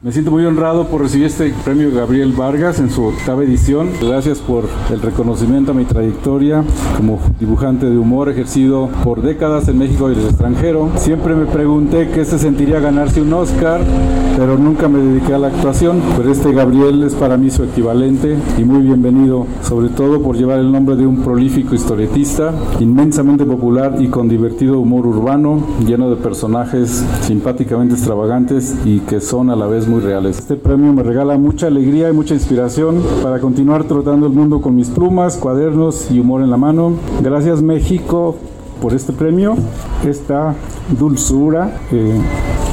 Me siento muy honrado por recibir este premio Gabriel Vargas en su octava edición. Gracias por el reconocimiento a mi trayectoria como dibujante de humor ejercido por décadas en México y en el extranjero. Siempre me pregunté qué se sentiría ganarse un Oscar, pero nunca me dediqué a la actuación. Pero este Gabriel es para mí su equivalente y muy bienvenido, sobre todo por llevar el nombre de un prolífico historietista, inmensamente popular y con divertido humor urbano, lleno de personajes simpáticamente extravagantes y que son a la vez muy reales. Este premio me regala mucha alegría y mucha inspiración para continuar trotando el mundo con mis plumas, cuadernos y humor en la mano. Gracias México por este premio, esta dulzura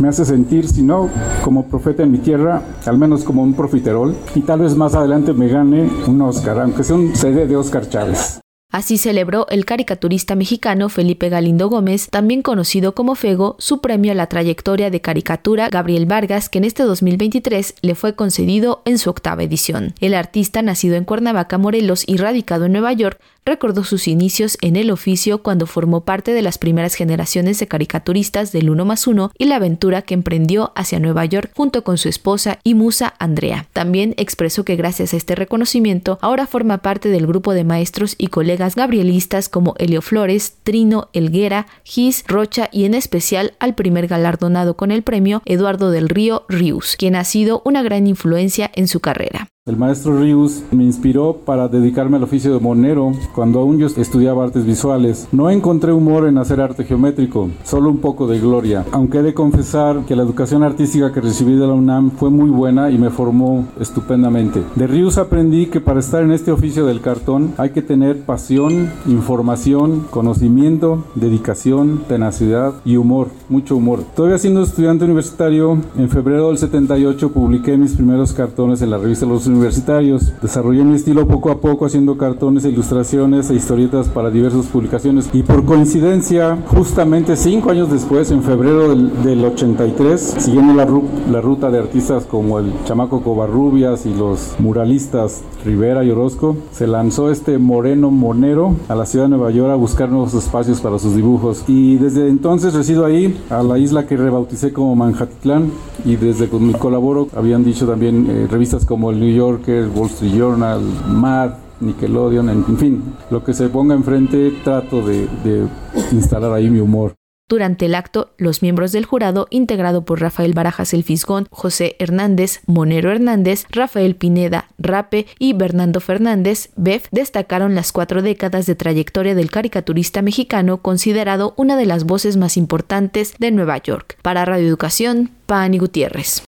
me hace sentir, si no como profeta en mi tierra, al menos como un profiterol y tal vez más adelante me gane un Oscar, aunque sea un CD de Oscar Chávez. Así celebró el caricaturista mexicano Felipe Galindo Gómez, también conocido como Fego, su premio a la trayectoria de caricatura Gabriel Vargas, que en este 2023 le fue concedido en su octava edición. El artista, nacido en Cuernavaca, Morelos y radicado en Nueva York, recordó sus inicios en el oficio cuando formó parte de las primeras generaciones de caricaturistas del Uno más Uno y la aventura que emprendió hacia Nueva York junto con su esposa y musa Andrea. También expresó que gracias a este reconocimiento ahora forma parte del grupo de maestros y colegas gabrielistas como Helio Flores, Trino, Elguera, Gis, Rocha y en especial al primer galardonado con el premio Eduardo del Río Rius, quien ha sido una gran influencia en su carrera. El maestro Rius me inspiró para dedicarme al oficio de monero cuando aún yo estudiaba artes visuales. No encontré humor en hacer arte geométrico, solo un poco de gloria, aunque he de confesar que la educación artística que recibí de la UNAM fue muy buena y me formó estupendamente. De Rius aprendí que para estar en este oficio del cartón hay que tener pasión, información, conocimiento, dedicación, tenacidad y humor, mucho humor. Todavía siendo estudiante universitario, en febrero del 78 publiqué mis primeros cartones en la revista Los universitarios. Desarrollé mi estilo poco a poco haciendo cartones ilustraciones e historietas para diversas publicaciones. Y por coincidencia, justamente cinco años después, en febrero del, 83, siguiendo la, la ruta de artistas como el Chamaco Covarrubias y los muralistas Rivera y Orozco, se lanzó este Moreno Monero a la ciudad de Nueva York a buscar nuevos espacios para sus dibujos. Y desde entonces resido ahí, a la isla que rebauticé como Manhattan, y desde que colaboro habían dicho también eh, revistas como el New Wall Street Journal, Mad, Nickelodeon, en fin, lo que se ponga enfrente trato de, de instalar ahí mi humor. Durante el acto, los miembros del jurado, integrado por Rafael Barajas El Fisgón, José Hernández, Monero Hernández, Rafael Pineda, Rape y Bernardo Fernández, Bef, destacaron las cuatro décadas de trayectoria del caricaturista mexicano considerado una de las voces más importantes de Nueva York. Para Radio Educación, Pani Gutiérrez.